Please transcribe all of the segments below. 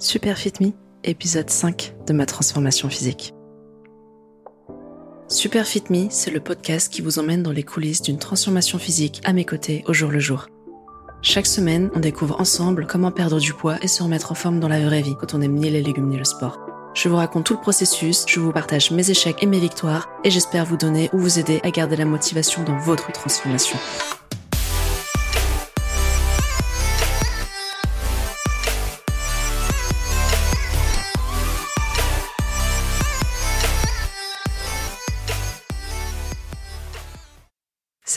Super Fit Me, épisode 5 de ma transformation physique. Super Fit Me, c'est le podcast qui vous emmène dans les coulisses d'une transformation physique à mes côtés au jour le jour. Chaque semaine, on découvre ensemble comment perdre du poids et se remettre en forme dans la vraie vie quand on aime ni les légumes ni le sport. Je vous raconte tout le processus, je vous partage mes échecs et mes victoires et j'espère vous donner ou vous aider à garder la motivation dans votre transformation.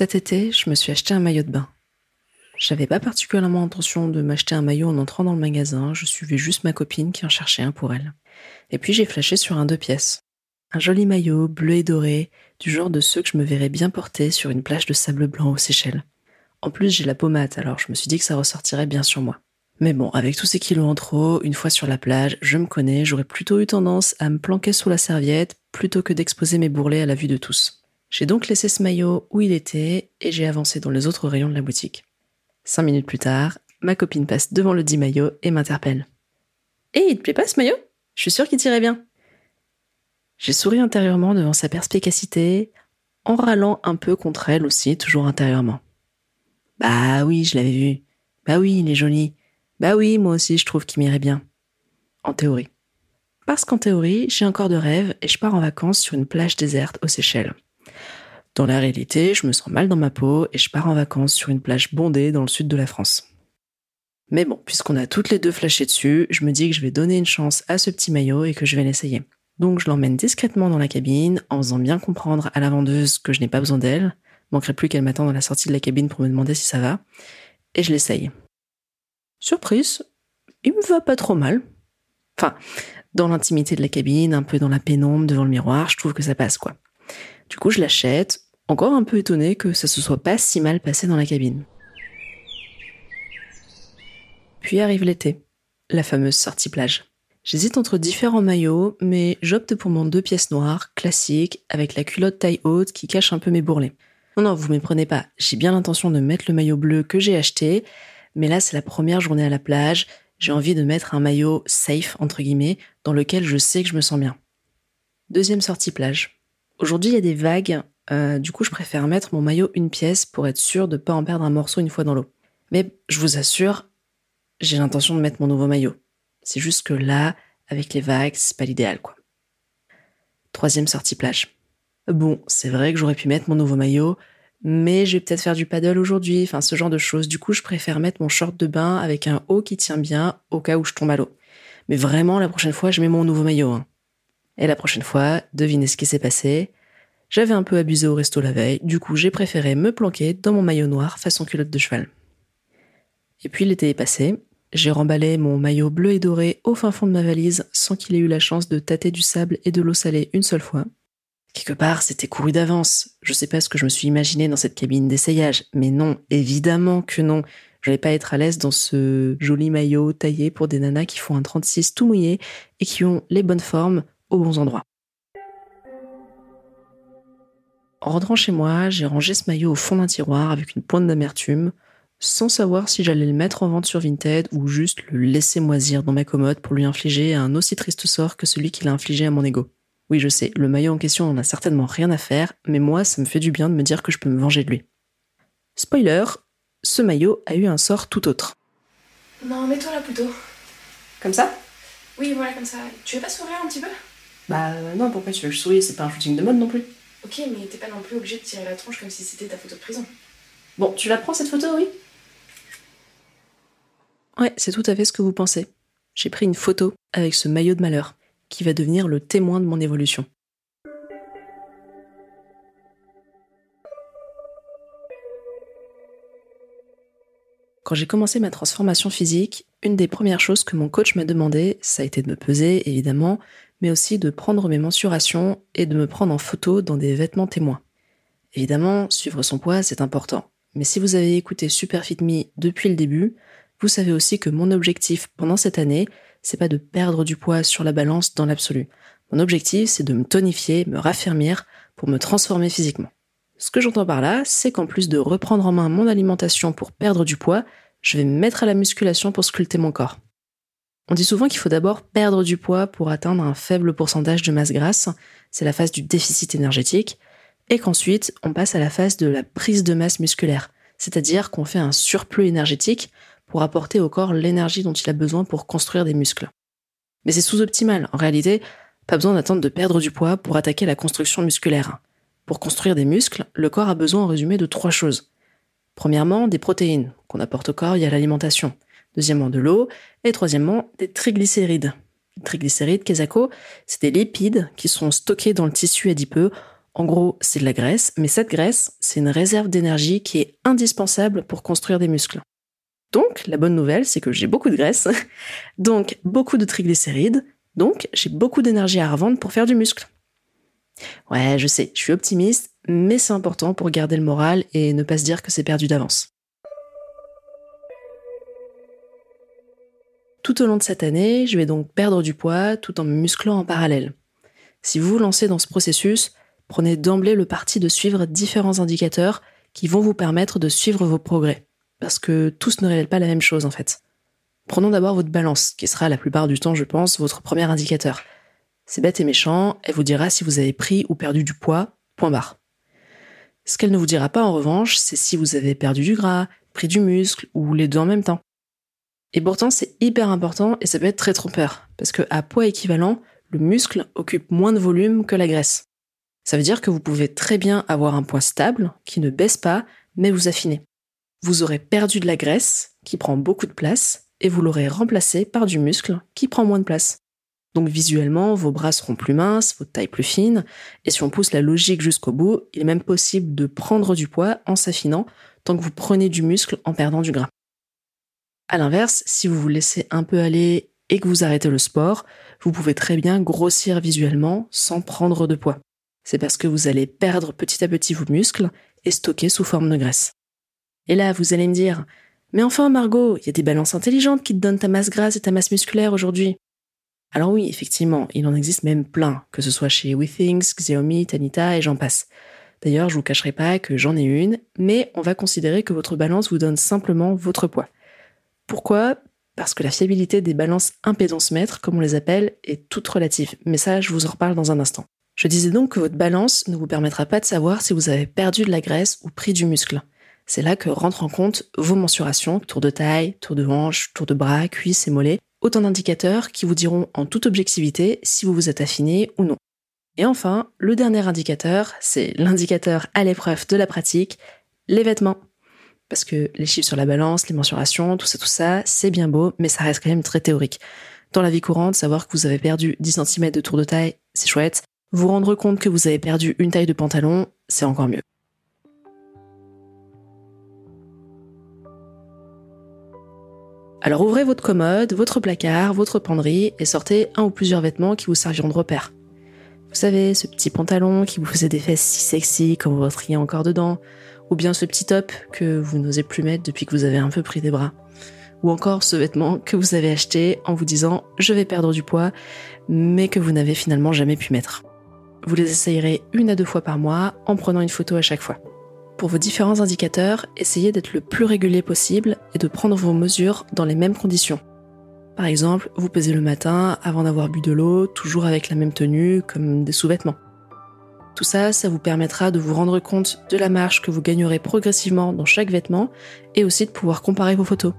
Cet été, je me suis acheté un maillot de bain. J'avais pas particulièrement intention de m'acheter un maillot en entrant dans le magasin, je suivais juste ma copine qui en cherchait un pour elle. Et puis j'ai flashé sur un deux pièces. Un joli maillot bleu et doré, du genre de ceux que je me verrais bien porter sur une plage de sable blanc aux Seychelles. En plus, j'ai la pommade, alors je me suis dit que ça ressortirait bien sur moi. Mais bon, avec tous ces kilos en trop, une fois sur la plage, je me connais, j'aurais plutôt eu tendance à me planquer sous la serviette plutôt que d'exposer mes bourrelets à la vue de tous. J'ai donc laissé ce maillot où il était et j'ai avancé dans les autres rayons de la boutique. Cinq minutes plus tard, ma copine passe devant le dit maillot et m'interpelle. Hé, il te plaît pas ce maillot? Je suis sûre qu'il t'irait bien. J'ai souri intérieurement devant sa perspicacité, en râlant un peu contre elle aussi, toujours intérieurement. Bah oui, je l'avais vu. Bah oui, il est joli. Bah oui, moi aussi, je trouve qu'il m'irait bien. En théorie. Parce qu'en théorie, j'ai encore de rêves et je pars en vacances sur une plage déserte aux Seychelles. Dans la réalité, je me sens mal dans ma peau et je pars en vacances sur une plage bondée dans le sud de la France. Mais bon, puisqu'on a toutes les deux flashé dessus, je me dis que je vais donner une chance à ce petit maillot et que je vais l'essayer. Donc je l'emmène discrètement dans la cabine en faisant bien comprendre à la vendeuse que je n'ai pas besoin d'elle. Manquerait plus qu'elle m'attende à la sortie de la cabine pour me demander si ça va. Et je l'essaye. Surprise, il me va pas trop mal. Enfin, dans l'intimité de la cabine, un peu dans la pénombre devant le miroir, je trouve que ça passe quoi. Du coup, je l'achète, encore un peu étonné que ça se soit pas si mal passé dans la cabine. Puis arrive l'été, la fameuse sortie plage. J'hésite entre différents maillots, mais j'opte pour mon deux pièces noires, classique, avec la culotte taille haute qui cache un peu mes bourrelets. Non, non, vous méprenez pas, j'ai bien l'intention de mettre le maillot bleu que j'ai acheté, mais là c'est la première journée à la plage, j'ai envie de mettre un maillot safe, entre guillemets, dans lequel je sais que je me sens bien. Deuxième sortie plage. Aujourd'hui, il y a des vagues. Euh, du coup, je préfère mettre mon maillot une pièce pour être sûr de ne pas en perdre un morceau une fois dans l'eau. Mais je vous assure, j'ai l'intention de mettre mon nouveau maillot. C'est juste que là, avec les vagues, c'est pas l'idéal, quoi. Troisième sortie plage. Bon, c'est vrai que j'aurais pu mettre mon nouveau maillot, mais je vais peut-être faire du paddle aujourd'hui, enfin ce genre de choses. Du coup, je préfère mettre mon short de bain avec un haut qui tient bien au cas où je tombe à l'eau. Mais vraiment, la prochaine fois, je mets mon nouveau maillot. Hein. Et la prochaine fois, devinez ce qui s'est passé. J'avais un peu abusé au resto la veille, du coup j'ai préféré me planquer dans mon maillot noir façon culotte de cheval. Et puis l'été est passé, j'ai remballé mon maillot bleu et doré au fin fond de ma valise sans qu'il ait eu la chance de tâter du sable et de l'eau salée une seule fois. Quelque part, c'était couru d'avance. Je sais pas ce que je me suis imaginé dans cette cabine d'essayage, mais non, évidemment que non. Je n'allais pas être à l'aise dans ce joli maillot taillé pour des nanas qui font un 36 tout mouillé et qui ont les bonnes formes aux bons endroits. En rentrant chez moi, j'ai rangé ce maillot au fond d'un tiroir avec une pointe d'amertume, sans savoir si j'allais le mettre en vente sur Vinted ou juste le laisser moisir dans ma commode pour lui infliger un aussi triste sort que celui qu'il a infligé à mon ego. Oui, je sais, le maillot en question n'en a certainement rien à faire, mais moi, ça me fait du bien de me dire que je peux me venger de lui. Spoiler, ce maillot a eu un sort tout autre. Non, mets-toi là plutôt. Comme ça? Oui, voilà, comme ça. Tu veux pas sourire un petit peu? Bah non, pourquoi tu veux que je souris? C'est pas un shooting de mode non plus. Ok, mais t'es pas non plus obligé de tirer la tronche comme si c'était ta photo de prison. Bon, tu la prends cette photo, oui? Ouais, c'est tout à fait ce que vous pensez. J'ai pris une photo avec ce maillot de malheur, qui va devenir le témoin de mon évolution. Quand j'ai commencé ma transformation physique, une des premières choses que mon coach m'a demandé, ça a été de me peser, évidemment, mais aussi de prendre mes mensurations et de me prendre en photo dans des vêtements témoins. Évidemment, suivre son poids, c'est important. Mais si vous avez écouté Super Me depuis le début, vous savez aussi que mon objectif pendant cette année, c'est pas de perdre du poids sur la balance dans l'absolu. Mon objectif, c'est de me tonifier, me raffermir pour me transformer physiquement. Ce que j'entends par là, c'est qu'en plus de reprendre en main mon alimentation pour perdre du poids, je vais me mettre à la musculation pour sculpter mon corps. On dit souvent qu'il faut d'abord perdre du poids pour atteindre un faible pourcentage de masse grasse, c'est la phase du déficit énergétique, et qu'ensuite on passe à la phase de la prise de masse musculaire, c'est-à-dire qu'on fait un surplus énergétique pour apporter au corps l'énergie dont il a besoin pour construire des muscles. Mais c'est sous-optimal, en réalité, pas besoin d'attendre de perdre du poids pour attaquer la construction musculaire. Pour construire des muscles, le corps a besoin en résumé de trois choses. Premièrement, des protéines qu'on apporte au corps via l'alimentation deuxièmement de l'eau, et troisièmement des triglycérides. Les triglycérides, Kesako, c'est des lipides qui sont stockés dans le tissu adipeux. En gros, c'est de la graisse, mais cette graisse, c'est une réserve d'énergie qui est indispensable pour construire des muscles. Donc, la bonne nouvelle, c'est que j'ai beaucoup de graisse, donc beaucoup de triglycérides, donc j'ai beaucoup d'énergie à revendre pour faire du muscle. Ouais, je sais, je suis optimiste, mais c'est important pour garder le moral et ne pas se dire que c'est perdu d'avance. Tout au long de cette année, je vais donc perdre du poids tout en me musclant en parallèle. Si vous vous lancez dans ce processus, prenez d'emblée le parti de suivre différents indicateurs qui vont vous permettre de suivre vos progrès. Parce que tous ne révèlent pas la même chose en fait. Prenons d'abord votre balance, qui sera la plupart du temps, je pense, votre premier indicateur. C'est bête et méchant, elle vous dira si vous avez pris ou perdu du poids, point barre. Ce qu'elle ne vous dira pas en revanche, c'est si vous avez perdu du gras, pris du muscle ou les deux en même temps. Et pourtant, c'est hyper important et ça peut être très trompeur, parce que à poids équivalent, le muscle occupe moins de volume que la graisse. Ça veut dire que vous pouvez très bien avoir un poids stable, qui ne baisse pas, mais vous affinez. Vous aurez perdu de la graisse, qui prend beaucoup de place, et vous l'aurez remplacé par du muscle, qui prend moins de place. Donc visuellement, vos bras seront plus minces, votre taille plus fine, et si on pousse la logique jusqu'au bout, il est même possible de prendre du poids en s'affinant, tant que vous prenez du muscle en perdant du gras. À l'inverse, si vous vous laissez un peu aller et que vous arrêtez le sport, vous pouvez très bien grossir visuellement sans prendre de poids. C'est parce que vous allez perdre petit à petit vos muscles et stocker sous forme de graisse. Et là, vous allez me dire, mais enfin Margot, il y a des balances intelligentes qui te donnent ta masse grasse et ta masse musculaire aujourd'hui. Alors oui, effectivement, il en existe même plein, que ce soit chez WeThings, Xiaomi, Tanita et j'en passe. D'ailleurs, je vous cacherai pas que j'en ai une, mais on va considérer que votre balance vous donne simplement votre poids. Pourquoi? Parce que la fiabilité des balances impédance-mètre, comme on les appelle, est toute relative. Mais ça, je vous en reparle dans un instant. Je disais donc que votre balance ne vous permettra pas de savoir si vous avez perdu de la graisse ou pris du muscle. C'est là que rentrent en compte vos mensurations, tour de taille, tour de hanche, tour de bras, cuisses et mollets, autant d'indicateurs qui vous diront en toute objectivité si vous vous êtes affiné ou non. Et enfin, le dernier indicateur, c'est l'indicateur à l'épreuve de la pratique, les vêtements. Parce que les chiffres sur la balance, les mensurations, tout ça, tout ça, c'est bien beau, mais ça reste quand même très théorique. Dans la vie courante, savoir que vous avez perdu 10 cm de tour de taille, c'est chouette. Vous rendre compte que vous avez perdu une taille de pantalon, c'est encore mieux. Alors ouvrez votre commode, votre placard, votre penderie et sortez un ou plusieurs vêtements qui vous serviront de repère. Vous savez, ce petit pantalon qui vous faisait des fesses si sexy quand vous retriez encore dedans, ou bien ce petit top que vous n'osez plus mettre depuis que vous avez un peu pris des bras, ou encore ce vêtement que vous avez acheté en vous disant je vais perdre du poids, mais que vous n'avez finalement jamais pu mettre. Vous les essayerez une à deux fois par mois en prenant une photo à chaque fois. Pour vos différents indicateurs, essayez d'être le plus régulier possible et de prendre vos mesures dans les mêmes conditions. Par exemple, vous pesez le matin avant d'avoir bu de l'eau, toujours avec la même tenue, comme des sous-vêtements. Tout ça, ça vous permettra de vous rendre compte de la marge que vous gagnerez progressivement dans chaque vêtement et aussi de pouvoir comparer vos photos.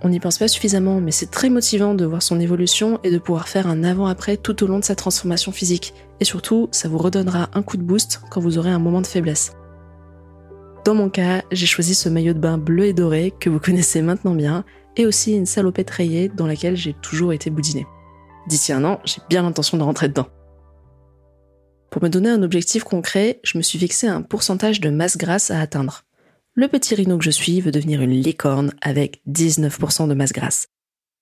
On n'y pense pas suffisamment, mais c'est très motivant de voir son évolution et de pouvoir faire un avant-après tout au long de sa transformation physique. Et surtout, ça vous redonnera un coup de boost quand vous aurez un moment de faiblesse. Dans mon cas, j'ai choisi ce maillot de bain bleu et doré que vous connaissez maintenant bien, et aussi une salopette rayée dans laquelle j'ai toujours été boudinée. D'ici un an, j'ai bien l'intention de rentrer dedans. Pour me donner un objectif concret, je me suis fixé un pourcentage de masse grasse à atteindre. Le petit rhino que je suis veut devenir une licorne avec 19% de masse grasse.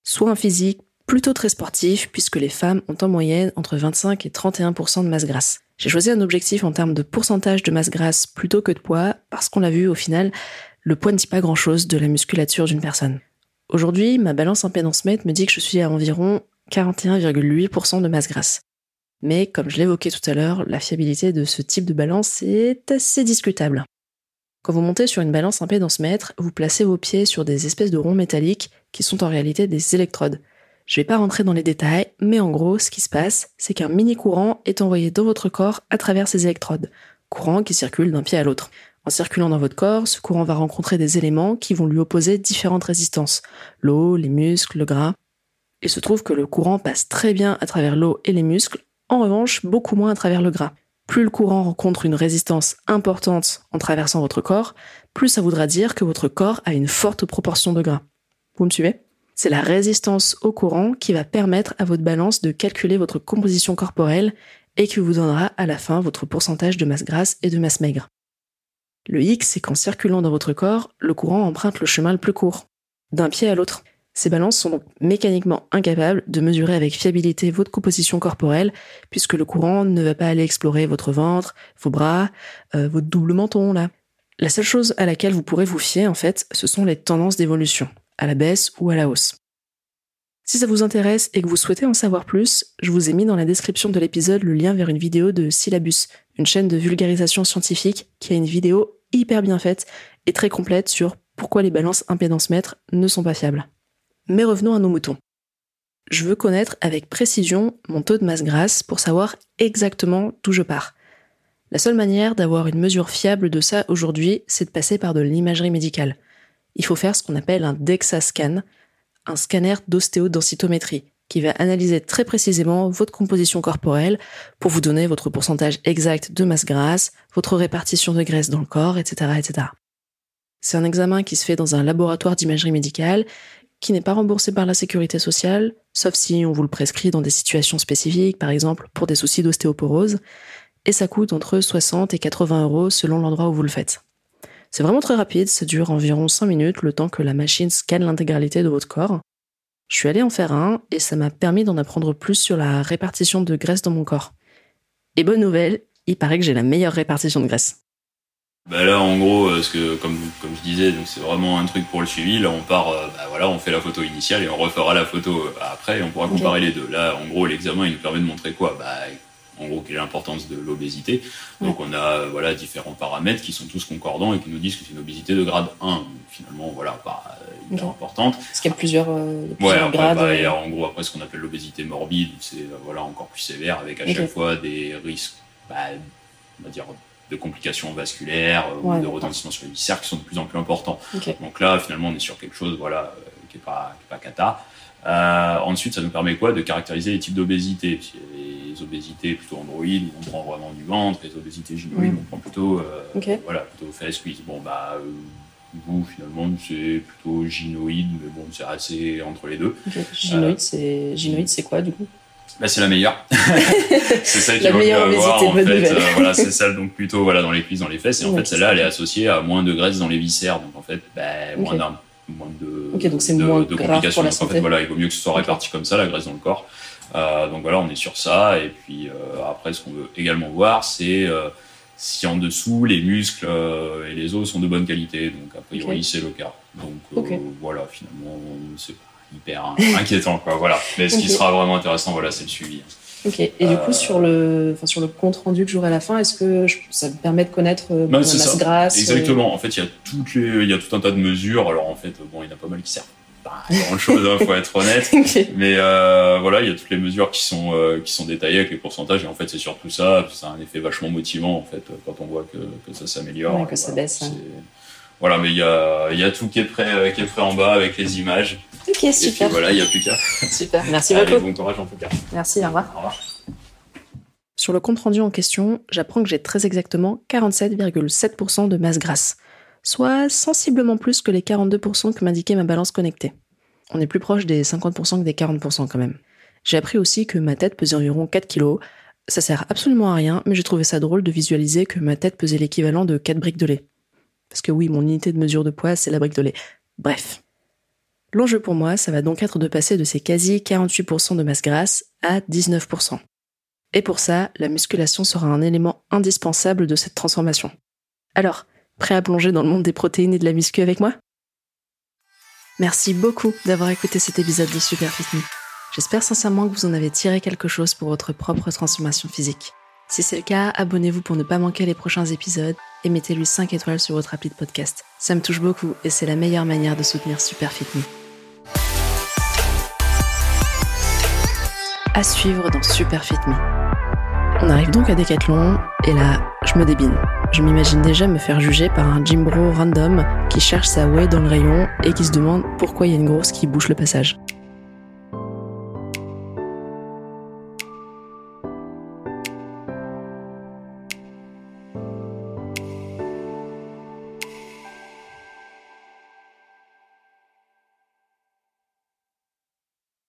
Soit un physique plutôt très sportif puisque les femmes ont en moyenne entre 25 et 31% de masse grasse. J'ai choisi un objectif en termes de pourcentage de masse grasse plutôt que de poids parce qu'on l'a vu au final, le poids ne dit pas grand chose de la musculature d'une personne. Aujourd'hui, ma balance impédance mètre me dit que je suis à environ 41,8% de masse grasse. Mais comme je l'évoquais tout à l'heure, la fiabilité de ce type de balance est assez discutable. Quand vous montez sur une balance impédance mètre, vous placez vos pieds sur des espèces de ronds métalliques qui sont en réalité des électrodes. Je vais pas rentrer dans les détails, mais en gros, ce qui se passe, c'est qu'un mini courant est envoyé dans votre corps à travers ces électrodes. Courant qui circule d'un pied à l'autre. En circulant dans votre corps, ce courant va rencontrer des éléments qui vont lui opposer différentes résistances. L'eau, les muscles, le gras. Il se trouve que le courant passe très bien à travers l'eau et les muscles, en revanche, beaucoup moins à travers le gras. Plus le courant rencontre une résistance importante en traversant votre corps, plus ça voudra dire que votre corps a une forte proportion de gras. Vous me suivez? C'est la résistance au courant qui va permettre à votre balance de calculer votre composition corporelle et qui vous donnera à la fin votre pourcentage de masse grasse et de masse maigre. Le X, c'est qu'en circulant dans votre corps, le courant emprunte le chemin le plus court, d'un pied à l'autre. Ces balances sont donc mécaniquement incapables de mesurer avec fiabilité votre composition corporelle, puisque le courant ne va pas aller explorer votre ventre, vos bras, euh, votre double menton, là. La seule chose à laquelle vous pourrez vous fier, en fait, ce sont les tendances d'évolution, à la baisse ou à la hausse. Si ça vous intéresse et que vous souhaitez en savoir plus, je vous ai mis dans la description de l'épisode le lien vers une vidéo de Syllabus, une chaîne de vulgarisation scientifique qui a une vidéo hyper bien faite et très complète sur pourquoi les balances impédance mètre ne sont pas fiables. Mais revenons à nos moutons. Je veux connaître avec précision mon taux de masse grasse pour savoir exactement d'où je pars. La seule manière d'avoir une mesure fiable de ça aujourd'hui, c'est de passer par de l'imagerie médicale. Il faut faire ce qu'on appelle un DEXA scan, un scanner d'ostéodensitométrie, qui va analyser très précisément votre composition corporelle pour vous donner votre pourcentage exact de masse grasse, votre répartition de graisse dans le corps, etc., etc. C'est un examen qui se fait dans un laboratoire d'imagerie médicale qui n'est pas remboursé par la sécurité sociale, sauf si on vous le prescrit dans des situations spécifiques, par exemple pour des soucis d'ostéoporose, et ça coûte entre 60 et 80 euros selon l'endroit où vous le faites. C'est vraiment très rapide, ça dure environ 5 minutes le temps que la machine scanne l'intégralité de votre corps. Je suis allée en faire un et ça m'a permis d'en apprendre plus sur la répartition de graisse dans mon corps. Et bonne nouvelle, il paraît que j'ai la meilleure répartition de graisse. Bah là, en gros, euh, ce que, comme, comme je disais, donc c'est vraiment un truc pour le suivi. Là, on part, euh, bah voilà, on fait la photo initiale et on refera la photo euh, après et on pourra comparer les deux. Là, en gros, l'examen, il nous permet de montrer quoi? Bah, en gros, quelle est l'importance de l'obésité. Donc, on a voilà différents paramètres qui sont tous concordants et qui nous disent que c'est une obésité de grade 1. finalement, voilà, pas hyper importante. Parce qu'il y a plusieurs, euh, ouais, après, grades. Bah, en gros, après, ce qu'on appelle l'obésité morbide, c'est voilà encore plus sévère avec à chaque fois des risques, bah, on va dire de complications vasculaires euh, ou de retentissement sur les viscères qui sont de plus en plus importants. Donc là, finalement, on est sur quelque chose voilà, euh, qui n'est pas, pas cata. Euh, ensuite, ça nous permet quoi? De caractériser les types d'obésité. Les obésités plutôt androïdes, on prend vraiment du ventre. Les obésités gynoïdes, on prend plutôt, voilà, plutôt fesses, cuisses. Bon, bah, vous, finalement, c'est plutôt gynoïde, mais bon, c'est assez entre les deux. Gynoïde, c'est gynoïde, c'est quoi du coup? Bah, c'est la meilleure. c'est celle qui la meilleure avoir, en fait. Euh, voilà, c'est celle donc plutôt voilà dans les cuisses, dans les fesses. Et en fait, celle-là, elle est associée à moins de graisse dans les viscères. Donc en fait, bah, moins, moins de, donc de, moins de complications. donc en fait, voilà, il vaut mieux que ce soit réparti comme ça, la graisse dans le corps. Euh, donc voilà, on est sur ça. Et puis euh, après, ce qu'on veut également voir, c'est euh, si en dessous les muscles et les os sont de bonne qualité. Donc a priori, c'est le cas. Donc voilà, finalement, c'est hyper inquiétant, quoi. Voilà. Mais ce qui sera vraiment intéressant, voilà, c'est le suivi. Ok. Et du coup, sur le, enfin, sur le compte rendu que j'aurai à la fin, est-ce que ça me permet de connaître euh, la masse grasse Exactement. En fait, il y a toutes les, il y a tout un tas de mesures. Alors, en fait, bon, il y en a pas mal qui servent pas grand chose, hein, faut être honnête. Mais euh, voilà, il y a toutes les mesures qui sont euh, qui sont détaillées avec les pourcentages. Et en fait, c'est surtout ça. C'est un effet vachement motivant en fait quand on voit que, que ça s'améliore. Ouais, que ça baisse. Hein. Voilà, mais il y a, y a tout qui est prêt, qui est prêt en bas avec les images. Ok, super. Et puis voilà, il n'y a plus qu'à. Super, merci Allez, beaucoup. Bon courage en tout cas. Merci, au revoir. Au revoir. Sur le compte rendu en question, j'apprends que j'ai très exactement 47,7% de masse grasse, soit sensiblement plus que les 42% que m'indiquait ma balance connectée. On est plus proche des 50% que des 40% quand même. J'ai appris aussi que ma tête pesait environ 4 kg. Ça sert absolument à rien, mais j'ai trouvé ça drôle de visualiser que ma tête pesait l'équivalent de 4 briques de lait. Parce que oui, mon unité de mesure de poids, c'est la brique de lait. Bref. L'enjeu pour moi, ça va donc être de passer de ces quasi 48% de masse grasse à 19%. Et pour ça, la musculation sera un élément indispensable de cette transformation. Alors, prêt à plonger dans le monde des protéines et de la muscu avec moi? Merci beaucoup d'avoir écouté cet épisode de Super Fit Me. J'espère sincèrement que vous en avez tiré quelque chose pour votre propre transformation physique. Si c'est le cas, abonnez-vous pour ne pas manquer les prochains épisodes et mettez-lui 5 étoiles sur votre appli podcast. Ça me touche beaucoup et c'est la meilleure manière de soutenir Super Fit Me. À suivre dans Super Fit Me. On arrive donc à Decathlon et là, je me débine. Je m'imagine déjà me faire juger par un gym bro random qui cherche sa way dans le rayon et qui se demande pourquoi il y a une grosse qui bouche le passage.